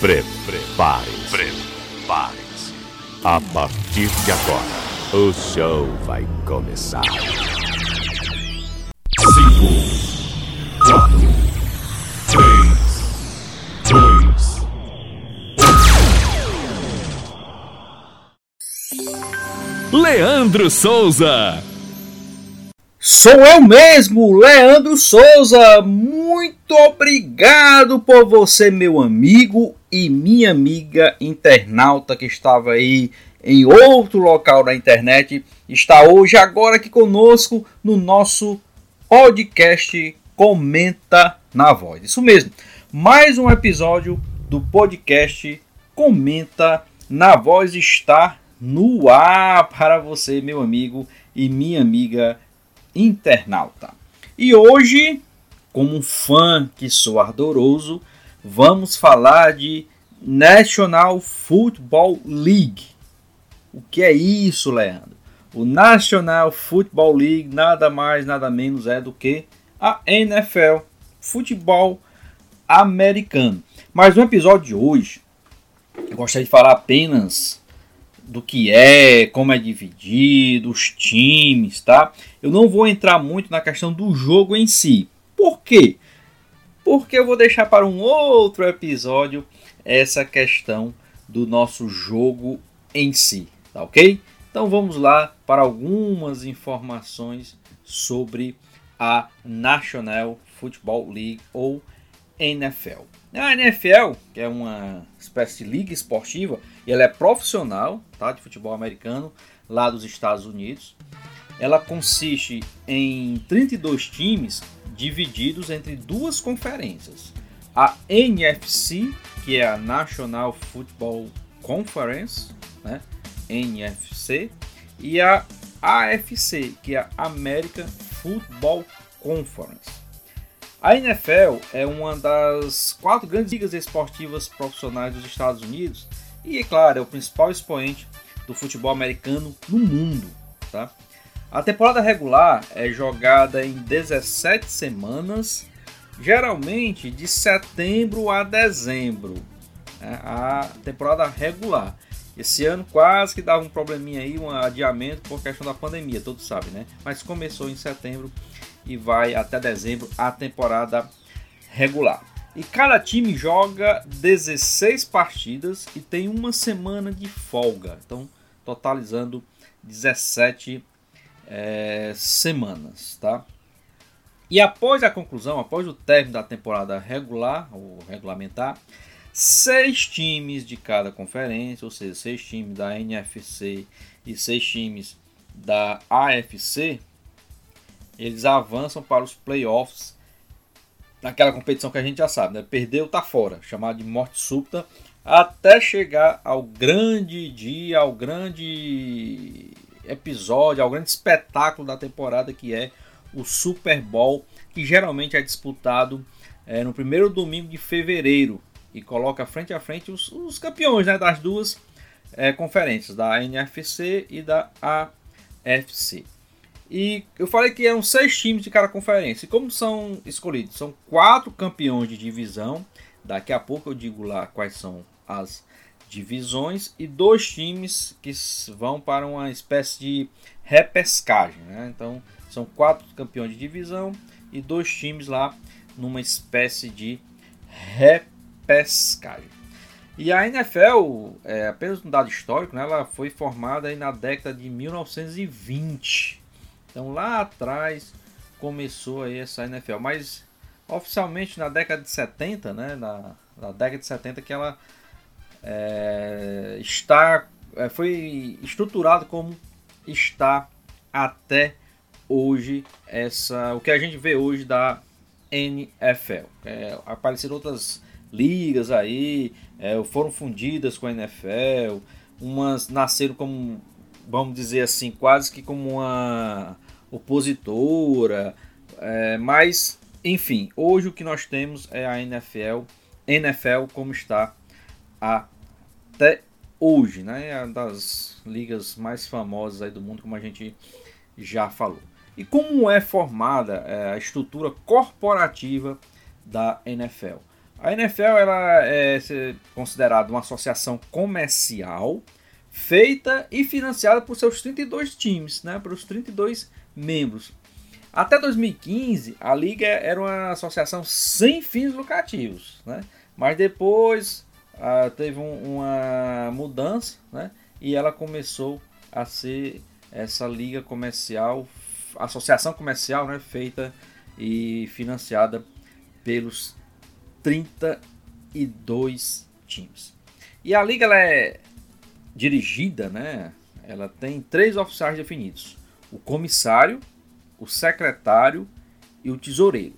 Prepare-se. Prepare-se. A partir de agora, o show vai começar. 5, 4, 3, 2. Leandro Souza. Sou eu mesmo, Leandro Souza. Muito obrigado por você, meu amigo e minha amiga internauta que estava aí em outro local da internet, está hoje agora aqui conosco no nosso podcast Comenta na Voz. Isso mesmo. Mais um episódio do podcast Comenta na Voz está no ar para você, meu amigo e minha amiga internauta. E hoje, como um fã que sou ardoroso, vamos falar de National Football League. O que é isso, Leandro? O National Football League nada mais, nada menos é do que a NFL, futebol americano. Mas no episódio de hoje, eu gostaria de falar apenas do que é, como é dividido, os times, tá? Eu não vou entrar muito na questão do jogo em si. Por quê? Porque eu vou deixar para um outro episódio essa questão do nosso jogo em si, tá ok? Então vamos lá para algumas informações sobre a National Football League ou NFL. A NFL, que é uma espécie de liga esportiva, ela é profissional tá, de futebol americano lá dos Estados Unidos. Ela consiste em 32 times divididos entre duas conferências. A NFC, que é a National Football Conference, né? NFC, e a AFC, que é a American Football Conference. A NFL é uma das quatro grandes ligas esportivas profissionais dos Estados Unidos e, é claro, é o principal expoente do futebol americano no mundo. Tá? A temporada regular é jogada em 17 semanas, geralmente de setembro a dezembro. Né? A temporada regular. Esse ano quase que dava um probleminha aí, um adiamento por questão da pandemia, todos sabem, né? Mas começou em setembro e vai até dezembro a temporada regular. E cada time joga 16 partidas e tem uma semana de folga, então totalizando 17 é, semanas, tá? E após a conclusão, após o término da temporada regular ou regulamentar, seis times de cada conferência, ou seja, seis times da NFC e seis times da AFC, eles avançam para os playoffs naquela competição que a gente já sabe, né? Perdeu, tá fora, chamado de morte súbita, até chegar ao grande dia, ao grande episódio, ao grande espetáculo da temporada que é o Super Bowl, que geralmente é disputado é, no primeiro domingo de fevereiro e coloca frente a frente os, os campeões né, das duas é, conferências, da NFC e da AFC. E eu falei que eram seis times de cada conferência. E como são escolhidos? São quatro campeões de divisão. Daqui a pouco eu digo lá quais são as divisões. E dois times que vão para uma espécie de repescagem. Né? Então são quatro campeões de divisão e dois times lá numa espécie de repescagem. E a NFL, é, apenas um dado histórico, né, ela foi formada na década de 1920. Então lá atrás começou aí essa NFL, mas oficialmente na década de 70, né, na, na década de 70 que ela é, está é, foi estruturado como está até hoje essa o que a gente vê hoje da NFL. É, apareceram outras ligas aí, é, foram fundidas com a NFL, umas nasceram como vamos dizer assim, quase que como uma opositora. É, mas, enfim, hoje o que nós temos é a NFL, NFL como está até hoje, né? É das ligas mais famosas aí do mundo, como a gente já falou. E como é formada é, a estrutura corporativa da NFL? A NFL ela é considerada uma associação comercial feita e financiada por seus 32 times, né, os 32 membros. Até 2015, a liga era uma associação sem fins lucrativos, né? mas depois ah, teve um, uma mudança né? e ela começou a ser essa liga comercial, associação comercial né? feita e financiada pelos 32 times. E a liga ela é dirigida, né? Ela tem três oficiais definidos: o comissário, o secretário e o tesoureiro.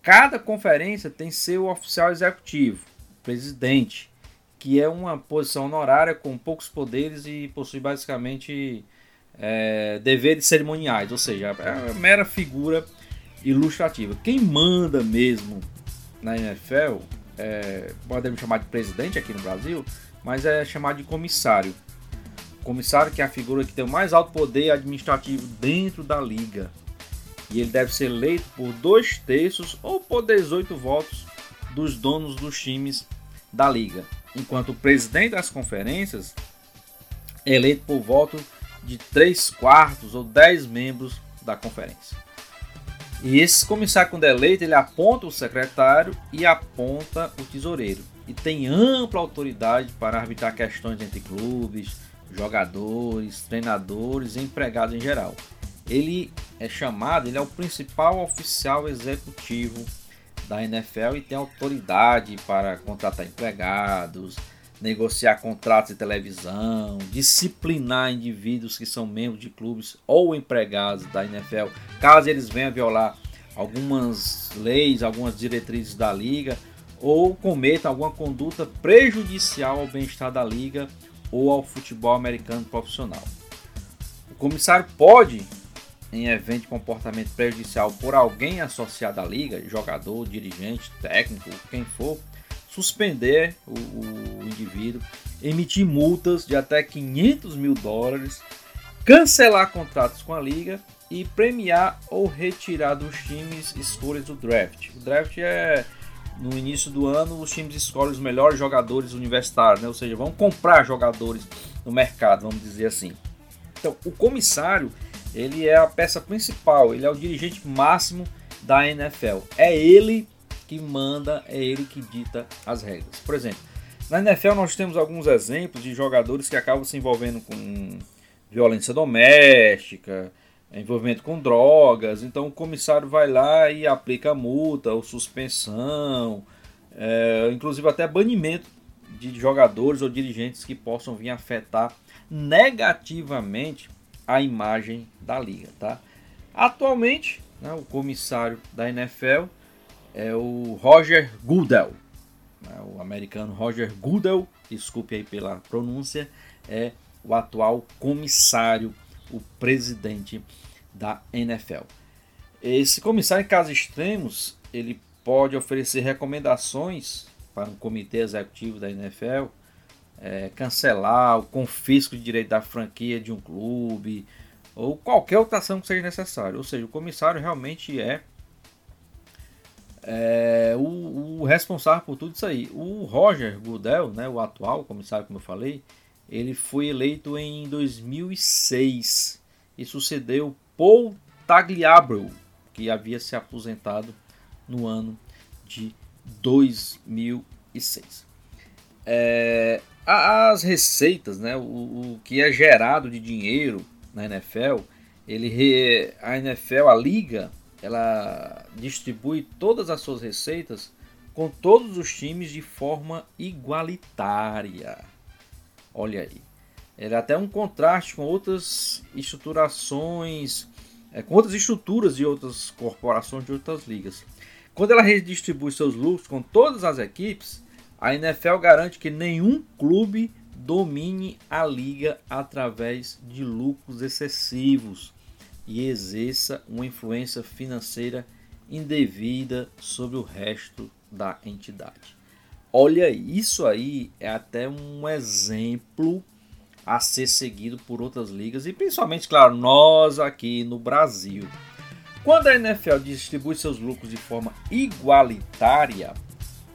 Cada conferência tem seu oficial executivo, presidente, que é uma posição honorária com poucos poderes e possui basicamente é, deveres cerimoniais, ou seja, é uma mera figura ilustrativa. Quem manda mesmo na NFL, é, podemos chamar de presidente aqui no Brasil, mas é chamado de comissário. comissário que é a figura que tem o mais alto poder administrativo dentro da liga. E ele deve ser eleito por dois terços ou por 18 votos dos donos dos times da liga. Enquanto o presidente das conferências é eleito por voto de 3 quartos ou 10 membros da conferência. E esse comissário, quando é eleito, ele aponta o secretário e aponta o tesoureiro. E tem ampla autoridade para arbitrar questões entre clubes, jogadores, treinadores e empregados em geral. Ele é chamado, ele é o principal oficial executivo da NFL e tem autoridade para contratar empregados, negociar contratos de televisão, disciplinar indivíduos que são membros de clubes ou empregados da NFL, caso eles venham violar algumas leis, algumas diretrizes da liga ou cometam alguma conduta prejudicial ao bem-estar da liga ou ao futebol americano profissional. O comissário pode, em evento de comportamento prejudicial por alguém associado à liga, jogador, dirigente, técnico, quem for, suspender o, o indivíduo, emitir multas de até 500 mil dólares, cancelar contratos com a liga e premiar ou retirar dos times escolhas do draft. O draft é no início do ano os times escolhem os melhores jogadores universitários, né? ou seja, vão comprar jogadores no mercado, vamos dizer assim. Então, o comissário ele é a peça principal, ele é o dirigente máximo da NFL. É ele que manda, é ele que dita as regras. Por exemplo, na NFL nós temos alguns exemplos de jogadores que acabam se envolvendo com violência doméstica, envolvimento com drogas. Então o comissário vai lá e aplica multa ou suspensão, é, inclusive até banimento de jogadores ou dirigentes que possam vir afetar negativamente a imagem da liga, tá? Atualmente, né, o comissário da NFL é o Roger Goodell. Né? O americano Roger Goodell, desculpe aí pela pronúncia, é o atual comissário, o presidente da NFL. Esse comissário, em casos extremos, ele pode oferecer recomendações para um comitê executivo da NFL, é, cancelar o confisco de direito da franquia de um clube ou qualquer outra ação que seja necessária. Ou seja, o comissário realmente é é, o, o, responsável por tudo isso aí. O Roger Goodell, né, o atual comissário, como eu falei, ele foi eleito em 2006 e sucedeu Paul Tagliabro, que havia se aposentado no ano de 2006. É, as receitas, né, o, o, que é gerado de dinheiro na NFL, ele, a NFL, a liga, ela distribui todas as suas receitas com todos os times de forma igualitária. Olha aí. É até um contraste com outras estruturações, é, com outras estruturas de outras corporações de outras ligas. Quando ela redistribui seus lucros com todas as equipes, a NFL garante que nenhum clube domine a liga através de lucros excessivos e exerça uma influência financeira indevida sobre o resto da entidade. Olha, isso aí é até um exemplo a ser seguido por outras ligas e principalmente, claro, nós aqui no Brasil. Quando a NFL distribui seus lucros de forma igualitária,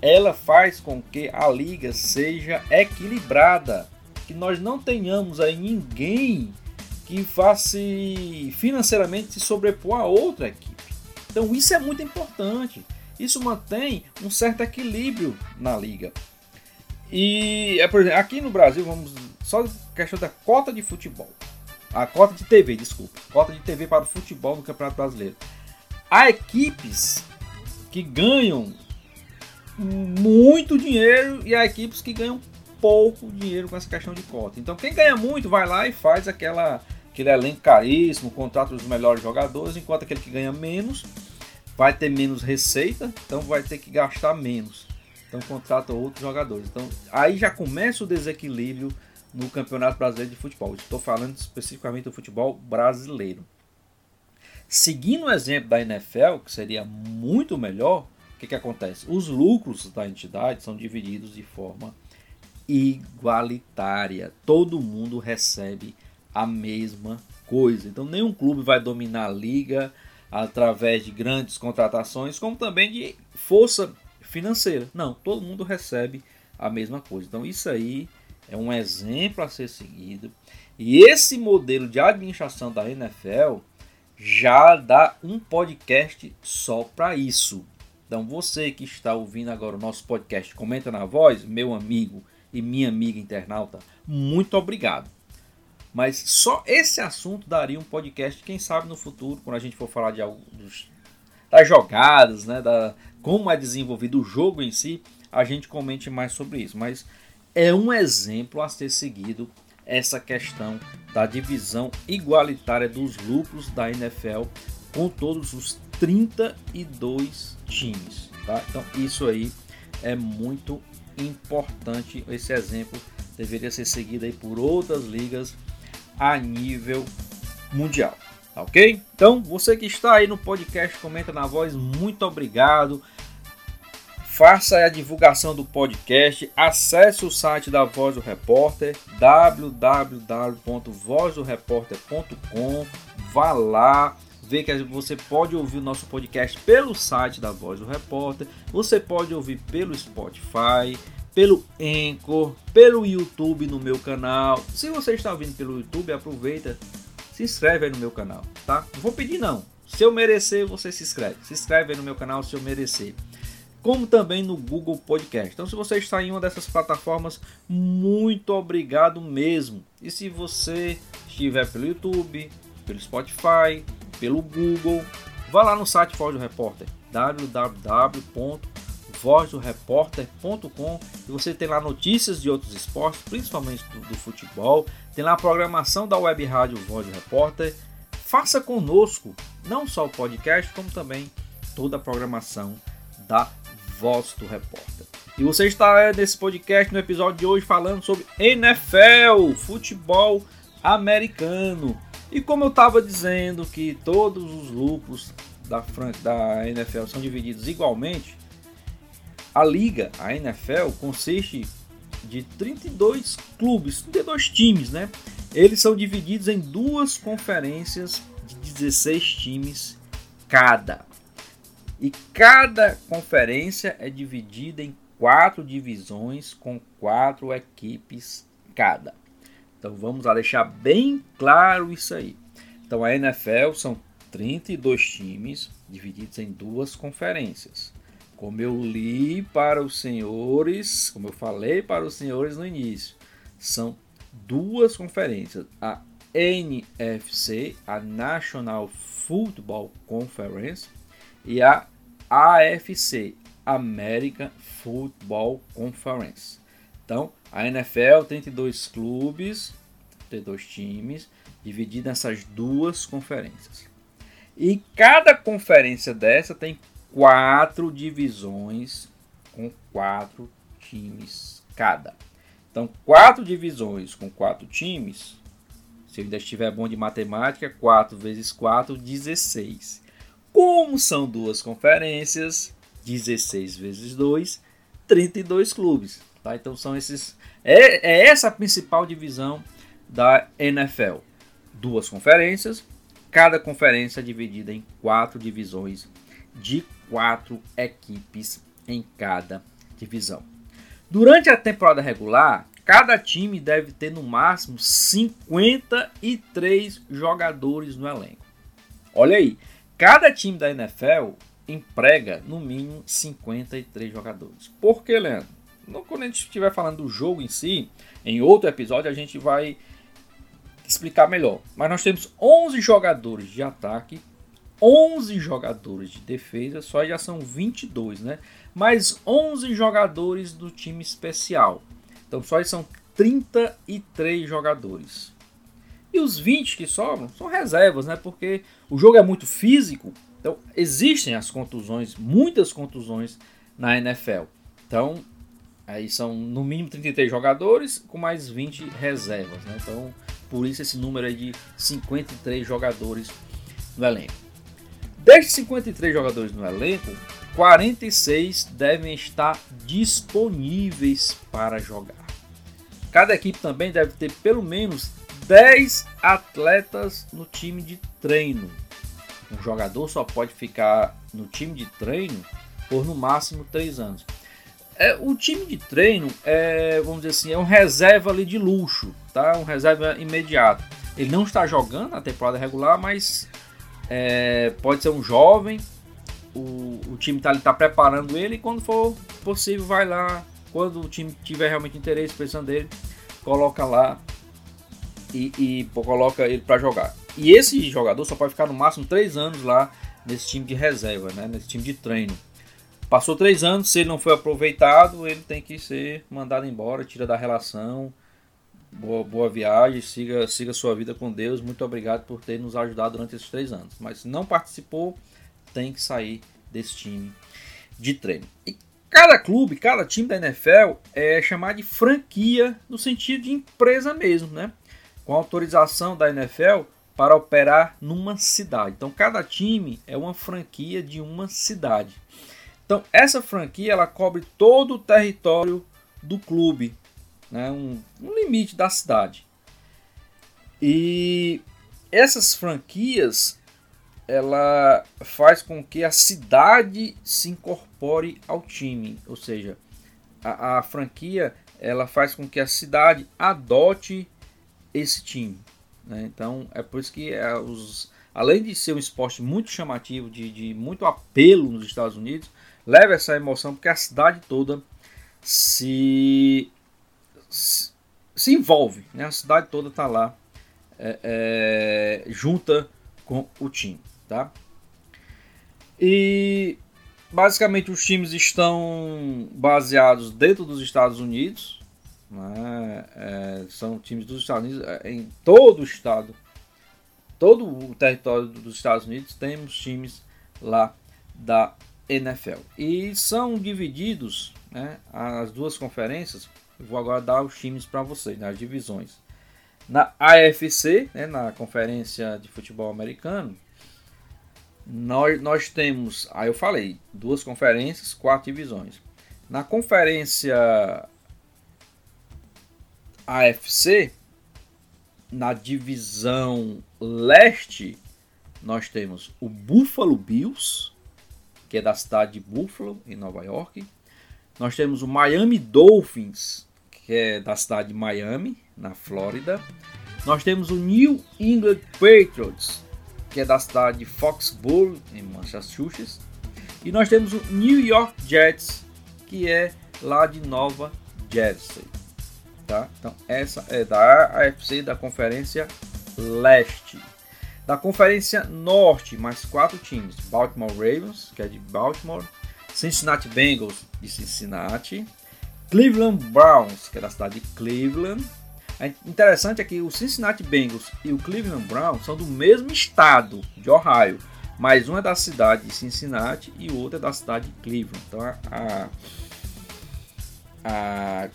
ela faz com que a liga seja equilibrada, que nós não tenhamos aí ninguém que faça financeiramente se sobrepor a outra equipe. Então isso é muito importante. Isso mantém um certo equilíbrio na liga. E é por exemplo, aqui no Brasil, vamos só questão da cota de futebol. A cota de TV, desculpa. Cota de TV para o futebol no Campeonato Brasileiro. Há equipes que ganham muito dinheiro e há equipes que ganham pouco dinheiro com essa questão de cota. Então quem ganha muito vai lá e faz aquela aquele elenco caríssimo, contrata os melhores jogadores, enquanto aquele que ganha menos vai ter menos receita, então vai ter que gastar menos. Então contrata outros jogadores. Então aí já começa o desequilíbrio no Campeonato Brasileiro de Futebol. Estou falando especificamente do futebol brasileiro. Seguindo o exemplo da NFL, que seria muito melhor, o que, que acontece? Os lucros da entidade são divididos de forma igualitária. Todo mundo recebe a mesma coisa. Então nenhum clube vai dominar a liga através de grandes contratações, como também de força financeira. Não, todo mundo recebe a mesma coisa. Então isso aí é um exemplo a ser seguido. E esse modelo de administração da NFL já dá um podcast só para isso. Então você que está ouvindo agora o nosso podcast, comenta na voz, meu amigo e minha amiga internauta, muito obrigado. Mas só esse assunto daria um podcast, quem sabe no futuro, quando a gente for falar de alguns, das jogadas, né, da como é desenvolvido o jogo em si, a gente comente mais sobre isso. Mas é um exemplo a ser seguido essa questão da divisão igualitária dos lucros da NFL com todos os 32 times. Tá? Então isso aí é muito importante. Esse exemplo deveria ser seguido aí por outras ligas a nível mundial. Tá ok? Então, você que está aí no podcast, comenta na voz, muito obrigado. Faça a divulgação do podcast, acesse o site da Voz do Repórter, www.vozdoreporter.com, vá lá, vê que você pode ouvir o nosso podcast pelo site da Voz do Repórter, você pode ouvir pelo Spotify, pelo Anchor, pelo YouTube no meu canal. Se você está ouvindo pelo YouTube, aproveita, se inscreve aí no meu canal, tá? Não vou pedir não. Se eu merecer, você se inscreve. Se inscreve aí no meu canal se eu merecer. Como também no Google Podcast. Então, se você está em uma dessas plataformas, muito obrigado mesmo. E se você estiver pelo YouTube, pelo Spotify, pelo Google, vá lá no site Ford Repórter www vozdoreporter.com e você tem lá notícias de outros esportes, principalmente do, do, futebol. Tem lá a programação da web rádio Voz do Repórter. Faça conosco não só o podcast, como também toda a programação da Voz do Repórter. E você está nesse podcast no episódio de hoje falando sobre NFL, futebol americano. E como eu estava dizendo que todos os lucros da, da NFL são divididos igualmente, a liga, a NFL, consiste de 32 clubes, 32 times, né? Eles são divididos em duas conferências de 16 times cada. E cada conferência é dividida em quatro divisões com quatro equipes cada. Então vamos lá deixar bem claro isso aí. Então a NFL são 32 times divididos em duas conferências. Como eu li para os senhores, como eu falei para os senhores no início, são duas conferências, a NFC, a National Football Conference, e a AFC, American Football Conference. Então, a NFL tem 32 clubes, 32 times, divididos nessas duas conferências. E cada conferência dessa tem quatro divisões com quatro times cada. Então, quatro divisões com quatro times. Se eu ainda estiver bom de matemática, 4 vezes 4, 16. Como são duas conferências, 16 vezes 2, 32 clubes. Tá? Então são esses. É, é essa a principal divisão da NFL. Duas conferências, cada conferência dividida em quatro divisões de quatro equipes em cada divisão. Durante a temporada regular, cada time deve ter no máximo 53 jogadores no elenco. Olha aí, cada time da NFL emprega no mínimo 53 jogadores. Por que, Leandro? Quando a gente estiver falando do jogo em si, em outro episódio a gente vai explicar melhor. Mas nós temos 11 jogadores de ataque, 11 jogadores de defesa, só já são 22, né? Mais 11 jogadores do time especial. Então só são 33 jogadores. E os 20 que sobram são reservas, né? Porque o jogo é muito físico, então existem as contusões, muitas contusões na NFL. Então, aí são no mínimo 33 jogadores com mais 20 reservas, né? Então, por isso esse número é de 53 jogadores no elenco. Destes 53 jogadores no elenco, 46 devem estar disponíveis para jogar. Cada equipe também deve ter pelo menos 10 atletas no time de treino. Um jogador só pode ficar no time de treino por no máximo 3 anos. É, o time de treino é, vamos dizer assim, é um reserva ali de luxo, tá? Um reserva imediato. Ele não está jogando na temporada regular, mas é, pode ser um jovem. O, o time está tá preparando ele e quando for possível vai lá. Quando o time tiver realmente interesse, precisando dele, coloca lá e, e coloca ele para jogar. E esse jogador só pode ficar no máximo 3 anos lá nesse time de reserva, né? nesse time de treino. Passou três anos, se ele não foi aproveitado, ele tem que ser mandado embora, tira da relação. Boa, boa viagem, siga, siga sua vida com Deus. Muito obrigado por ter nos ajudado durante esses três anos. Mas se não participou, tem que sair desse time de treino. E cada clube, cada time da NFL é chamado de franquia no sentido de empresa mesmo, né? Com autorização da NFL para operar numa cidade. Então cada time é uma franquia de uma cidade. Então, essa franquia ela cobre todo o território do clube, né? um, um limite da cidade. E essas franquias ela faz com que a cidade se incorpore ao time, ou seja, a, a franquia ela faz com que a cidade adote esse time. Né? Então é por isso que é, os, além de ser um esporte muito chamativo, de, de muito apelo nos Estados Unidos, leva essa emoção porque a cidade toda se, se, se envolve, né? a cidade toda está lá é, é, junta com o time. Tá? E basicamente os times estão baseados dentro dos Estados Unidos, né? é, são times dos Estados Unidos é, em todo o estado, todo o território dos Estados Unidos temos times lá da NFL. E são divididos né, as duas conferências. Eu vou agora dar os times para vocês, nas né, divisões. Na AFC, né, na Conferência de Futebol Americano, nós, nós temos, aí eu falei, duas conferências, quatro divisões. Na Conferência AFC, na divisão leste, nós temos o Buffalo Bills, que é da cidade de Buffalo, em Nova York. Nós temos o Miami Dolphins, que é da cidade de Miami, na Flórida. Nós temos o New England Patriots, que é da cidade de Foxborough, em Massachusetts. E nós temos o New York Jets, que é lá de Nova Jersey. Tá? Então, essa é da AFC da Conferência Leste. Da Conferência Norte, mais quatro times: Baltimore Ravens, que é de Baltimore, Cincinnati Bengals, de Cincinnati, Cleveland Browns, que é da cidade de Cleveland. É interessante é que o Cincinnati Bengals e o Cleveland Browns são do mesmo estado de Ohio, mas um é da cidade de Cincinnati e o outro é da cidade de Cleveland. Então a, a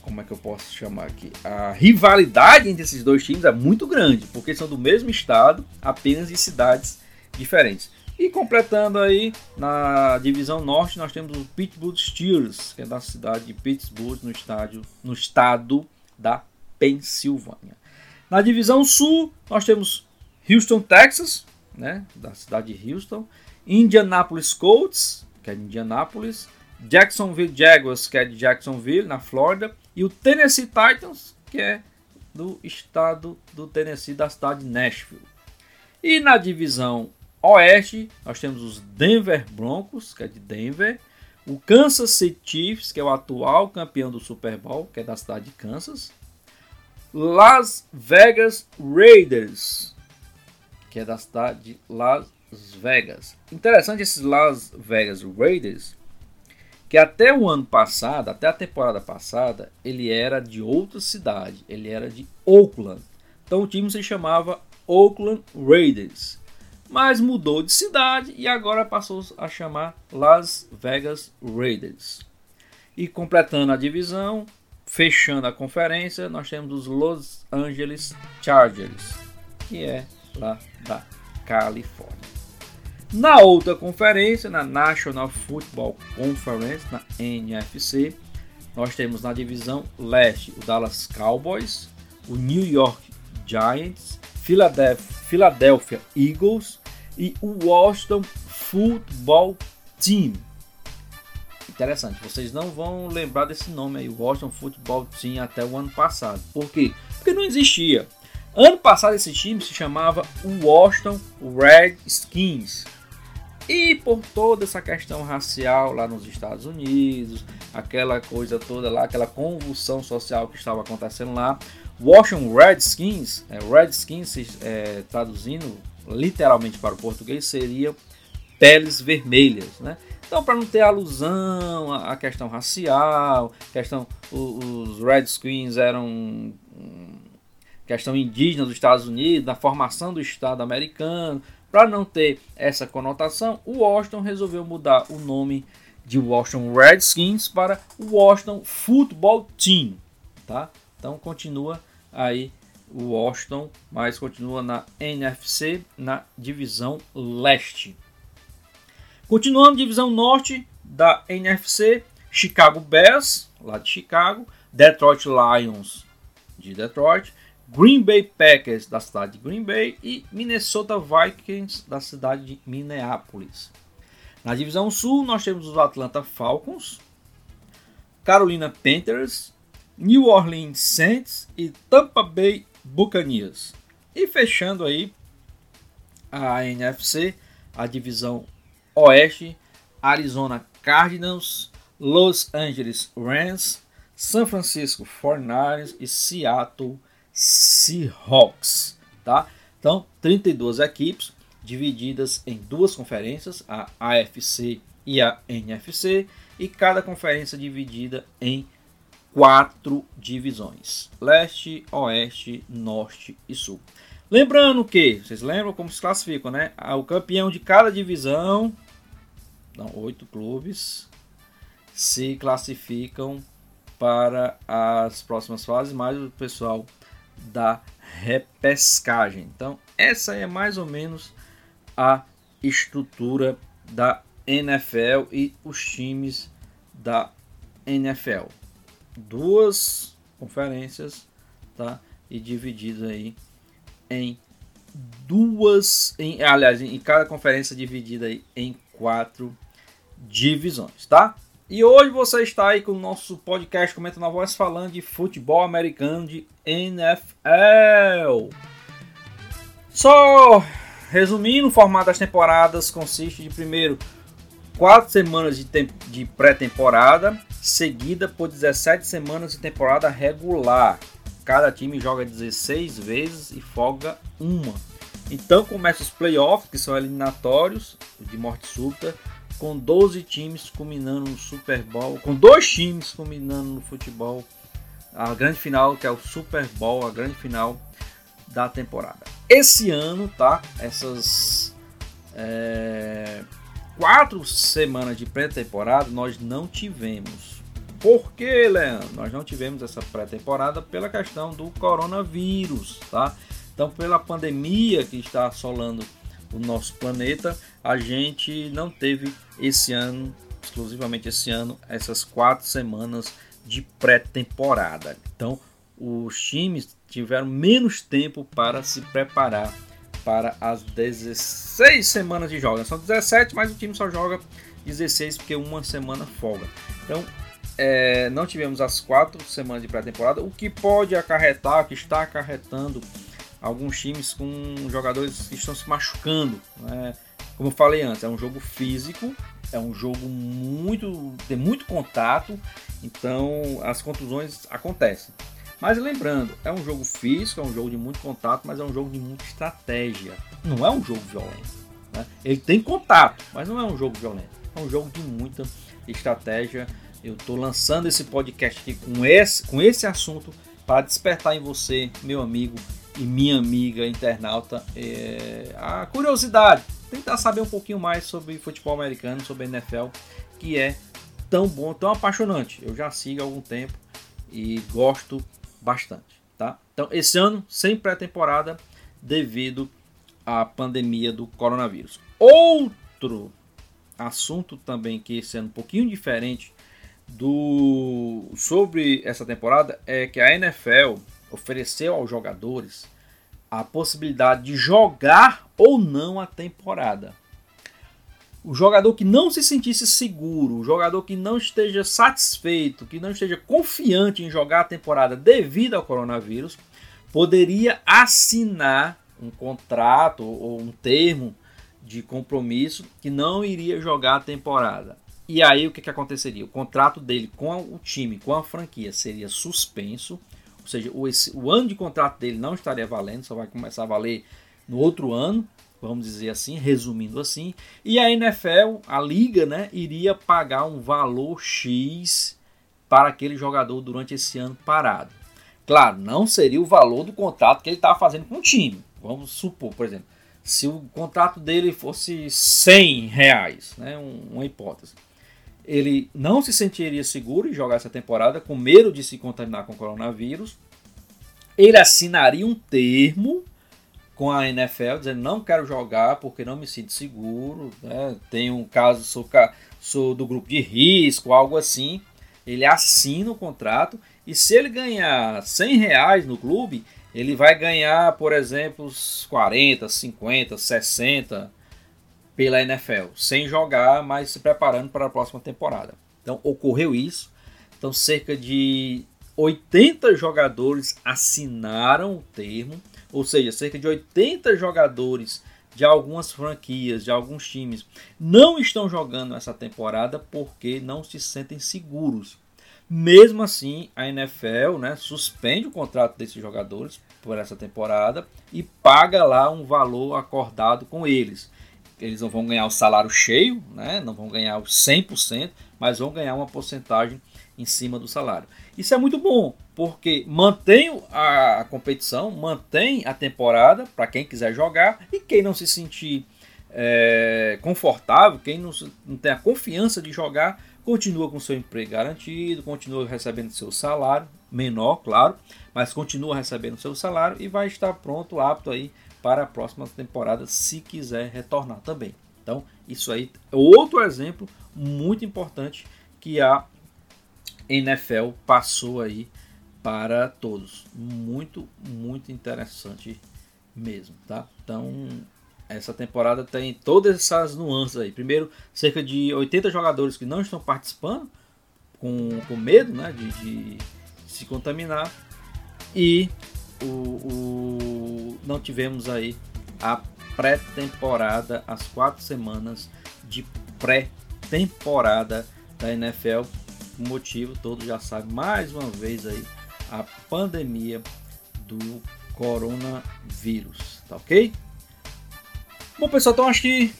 como é que eu posso chamar aqui? A rivalidade entre esses dois times é muito grande, porque são do mesmo estado, apenas em cidades diferentes. E completando aí na divisão norte, nós temos o Pittsburgh Steelers, que é da cidade de Pittsburgh, no estádio, no estado da Pensilvânia. Na divisão sul, nós temos Houston, Texas, né, da cidade de Houston, Indianapolis Colts, que é Indianapolis, Jacksonville Jaguars, que é de Jacksonville, na Flórida, e o Tennessee Titans, que é do estado do Tennessee, da cidade de Nashville. E na divisão oeste, nós temos os Denver Broncos, que é de Denver, o Kansas City Chiefs, que é o atual campeão do Super Bowl, que é da cidade de Kansas, Las Vegas Raiders, que é da cidade de Las Vegas. Interessante esses Las Vegas Raiders, que até o ano passado, até a temporada passada, ele era de outra cidade, ele era de Oakland. Então o time se chamava Oakland Raiders, mas mudou de cidade e agora passou a chamar Las Vegas Raiders. E completando a divisão, fechando a conferência, nós temos os Los Angeles Chargers, que é lá da Califórnia. Na outra conferência, na National Football Conference, na NFC, nós temos na divisão leste o Dallas Cowboys, o New York Giants, Philadelphia, Eagles e o Washington Football Team. Interessante, vocês não vão lembrar desse nome aí, Washington Football Team, até o ano passado. Por quê? Porque não existia. Ano passado esse time se chamava Washington Redskins. E por toda essa questão racial lá nos Estados Unidos, aquela coisa toda lá, aquela convulsão social que estava acontecendo lá, Washington Redskins, é, Redskins é, traduzindo literalmente para o português seria peles vermelhas, né? Então, para não ter alusão à questão racial, questão os Redskins eram questão indígena dos Estados Unidos, da formação do Estado americano, para não ter essa conotação, o Washington resolveu mudar o nome de Washington Redskins para Washington Football Team, tá? Então continua aí o Washington, mas continua na NFC, na divisão leste. Continuando divisão norte da NFC, Chicago Bears, lá de Chicago, Detroit Lions de Detroit, Green Bay Packers da cidade de Green Bay e Minnesota Vikings da cidade de Minneapolis. Na divisão sul nós temos os Atlanta Falcons, Carolina Panthers, New Orleans Saints e Tampa Bay Buccaneers. E fechando aí a NFC, a divisão oeste, Arizona Cardinals, Los Angeles Rams, San Francisco 49ers e Seattle Seahawks, tá? Então, 32 equipes divididas em duas conferências, a AFC e a NFC, e cada conferência dividida em quatro divisões: leste, oeste, norte e sul. Lembrando que, vocês lembram como se classificam, né? O campeão de cada divisão, não, oito clubes, se classificam para as próximas fases, mais o pessoal da repescagem. Então, essa é mais ou menos a estrutura da NFL e os times da NFL. Duas conferências, tá? E dividido aí em duas, em, aliás, em cada conferência dividida aí em quatro divisões, tá? E hoje você está aí com o nosso podcast Comenta na Voz falando de futebol americano de NFL. Só resumindo, o formato das temporadas consiste de primeiro quatro semanas de, de pré-temporada, seguida por 17 semanas de temporada regular. Cada time joga 16 vezes e folga uma. Então começa os playoffs, que são eliminatórios de morte súbita com 12 times culminando no Super Bowl, com dois times culminando no futebol, a grande final que é o Super Bowl, a grande final da temporada. Esse ano, tá? Essas é, quatro semanas de pré-temporada nós não tivemos. Por que, Leandro? Nós não tivemos essa pré-temporada pela questão do coronavírus, tá? Então, pela pandemia que está assolando o nosso planeta, a gente não teve esse ano, exclusivamente esse ano, essas quatro semanas de pré-temporada. Então, os times tiveram menos tempo para se preparar para as 16 semanas de jogos. São 17, mas o time só joga 16 porque uma semana folga. Então, é, não tivemos as quatro semanas de pré-temporada, o que pode acarretar, que está acarretando alguns times com jogadores que estão se machucando. Né? Como eu falei antes, é um jogo físico, é um jogo muito tem muito contato, então as contusões acontecem. Mas lembrando, é um jogo físico, é um jogo de muito contato, mas é um jogo de muita estratégia. Não é um jogo violento. Né? Ele tem contato, mas não é um jogo violento. É um jogo de muita estratégia. Eu estou lançando esse podcast aqui com esse, com esse assunto para despertar em você, meu amigo e minha amiga internauta, é, a curiosidade. Tentar saber um pouquinho mais sobre futebol americano, sobre NFL, que é tão bom, tão apaixonante. Eu já sigo há algum tempo e gosto bastante, tá? Então, esse ano sem pré-temporada devido à pandemia do coronavírus. Outro assunto também que esse ano um pouquinho diferente do sobre essa temporada é que a NFL ofereceu aos jogadores a possibilidade de jogar ou não a temporada. O jogador que não se sentisse seguro, o jogador que não esteja satisfeito, que não esteja confiante em jogar a temporada devido ao coronavírus, poderia assinar um contrato ou um termo de compromisso que não iria jogar a temporada. E aí o que, que aconteceria? O contrato dele com o time, com a franquia, seria suspenso, ou seja, o, esse, o ano de contrato dele não estaria valendo, só vai começar a valer no outro ano vamos dizer assim, resumindo assim, e a NFL, a liga, né, iria pagar um valor X para aquele jogador durante esse ano parado. Claro, não seria o valor do contrato que ele estava fazendo com o time. Vamos supor, por exemplo, se o contrato dele fosse 100 reais, né, uma hipótese. Ele não se sentiria seguro em jogar essa temporada, com medo de se contaminar com o coronavírus. Ele assinaria um termo com a NFL, dizendo não quero jogar porque não me sinto seguro, né? tenho um caso, sou, sou do grupo de risco, algo assim. Ele assina o contrato e se ele ganhar 100 reais no clube, ele vai ganhar, por exemplo, 40, 50, 60 pela NFL, sem jogar, mas se preparando para a próxima temporada. Então ocorreu isso. Então cerca de 80 jogadores assinaram o termo ou seja, cerca de 80 jogadores de algumas franquias, de alguns times, não estão jogando essa temporada porque não se sentem seguros. Mesmo assim, a NFL né, suspende o contrato desses jogadores por essa temporada e paga lá um valor acordado com eles. Eles não vão ganhar o salário cheio, né, não vão ganhar os 100%, mas vão ganhar uma porcentagem em cima do salário. Isso é muito bom, porque mantém a competição, mantém a temporada para quem quiser jogar e quem não se sentir é, confortável, quem não, não tem a confiança de jogar, continua com seu emprego garantido, continua recebendo seu salário, menor, claro, mas continua recebendo seu salário e vai estar pronto, apto aí para a próxima temporada, se quiser retornar também. Então, isso aí é outro exemplo muito importante que a NFL passou aí para todos. Muito, muito interessante mesmo, tá? Então, essa temporada tem todas essas nuances aí. Primeiro, cerca de 80 jogadores que não estão participando, com, com medo né, de, de se contaminar. E o, o não tivemos aí a pré-temporada, as quatro semanas de pré-temporada da NFL o motivo todo já sabe, mais uma vez aí, a pandemia do coronavírus, tá ok? Bom pessoal, então acho que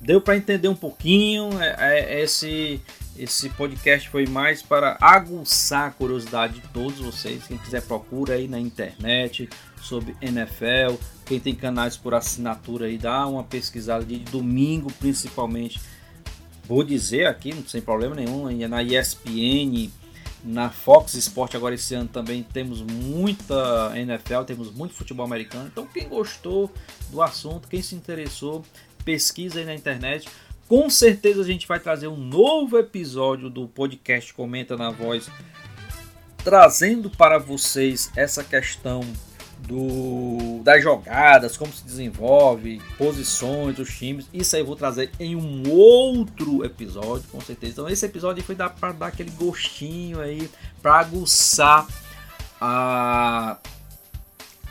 deu para entender um pouquinho. É, é, esse esse podcast foi mais para aguçar a curiosidade de todos vocês. Quem quiser procura aí na internet sobre NFL. Quem tem canais por assinatura aí, dá uma pesquisada de domingo principalmente vou dizer aqui, sem problema nenhum, na ESPN, na Fox Sport agora esse ano também temos muita NFL, temos muito futebol americano. Então quem gostou do assunto, quem se interessou, pesquisa aí na internet. Com certeza a gente vai trazer um novo episódio do podcast Comenta na Voz, trazendo para vocês essa questão do, das jogadas, como se desenvolve, posições dos times. Isso aí eu vou trazer em um outro episódio, com certeza. Então esse episódio foi para dar aquele gostinho aí, para aguçar a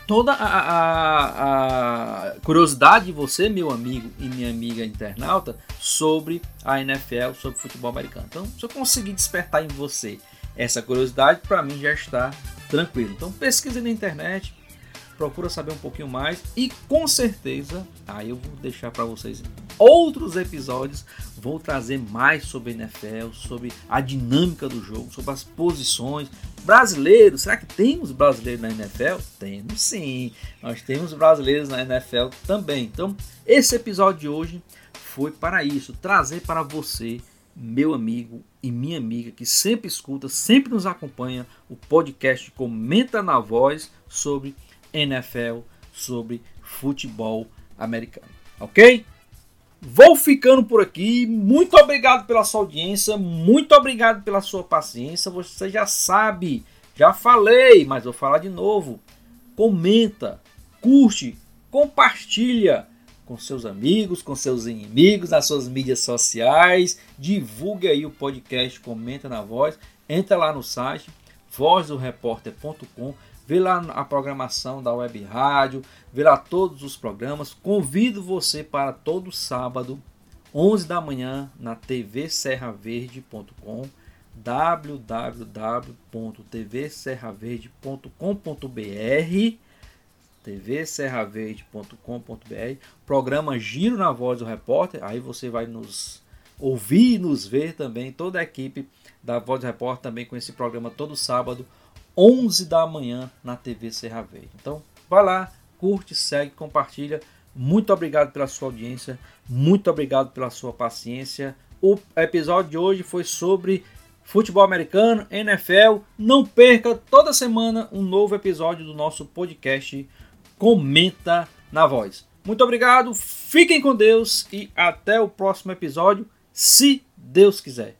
toda a, a, a, curiosidade de você, meu amigo e minha amiga internauta, sobre a NFL, sobre futebol americano. Então, se eu conseguir despertar em você essa curiosidade, para mim já está tranquilo. Então, pesquise na internet, procura saber um pouquinho mais e com certeza, aí eu vou deixar para vocês outros episódios, vou trazer mais sobre NFL, sobre a dinâmica do jogo, sobre as posições. Brasileiros, será que temos brasileiros na NFL? Temos sim, nós temos brasileiros na NFL também. Então, esse episódio de hoje foi para isso, trazer para você, meu amigo e minha amiga que sempre escuta, sempre nos acompanha o podcast Comenta na Voz sobre NFL, sobre futebol americano. Ok? Vou ficando por aqui. Muito obrigado pela sua audiência. Muito obrigado pela sua paciência. Você já sabe, já falei, mas vou falar de novo. Comenta, curte, compartilha com seus amigos, com seus inimigos, nas suas mídias sociais. Divulgue aí o podcast Comenta na Voz. Entra lá no site vozdoreporter.com vê lá a programação da Web Rádio, vê lá todos os programas. Convido você para todo sábado, 11 da manhã, na tvserraverde.com www.tvserraverde.com.br tvserraverde.com.br Programa Giro na Voz do Repórter, aí você vai nos ouvir e nos ver também, toda a equipe da Voz do Repórter também com esse programa todo sábado, 11 da manhã na TV Serra Verde. Então, vai lá, curte, segue, compartilha. Muito obrigado pela sua audiência, muito obrigado pela sua paciência. O episódio de hoje foi sobre futebol americano, NFL. Não perca toda semana um novo episódio do nosso podcast Comenta na Voz. Muito obrigado, fiquem com Deus e até o próximo episódio, se Deus quiser.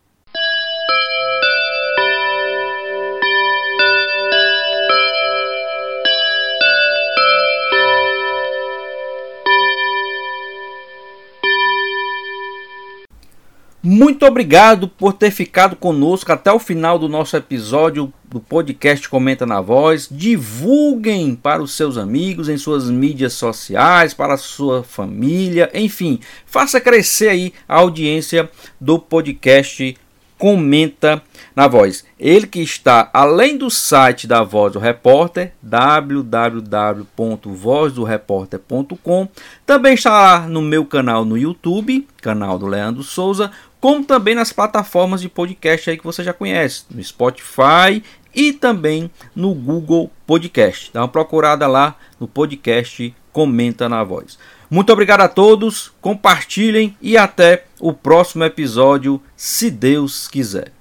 Muito obrigado por ter ficado conosco até o final do nosso episódio do podcast Comenta na Voz. Divulguem para os seus amigos em suas mídias sociais, para a sua família, enfim, faça crescer aí a audiência do podcast Comenta na Voz. Ele que está além do site da Voz do Repórter, www.vozdoreporter.com, também está lá no meu canal no YouTube, canal do Leandro Souza, como também nas plataformas de podcast aí que você já conhece, no Spotify e também no Google Podcast. Dá uma procurada lá no podcast Comenta na Voz. Muito obrigado a todos, compartilhem e até o próximo episódio, se Deus quiser.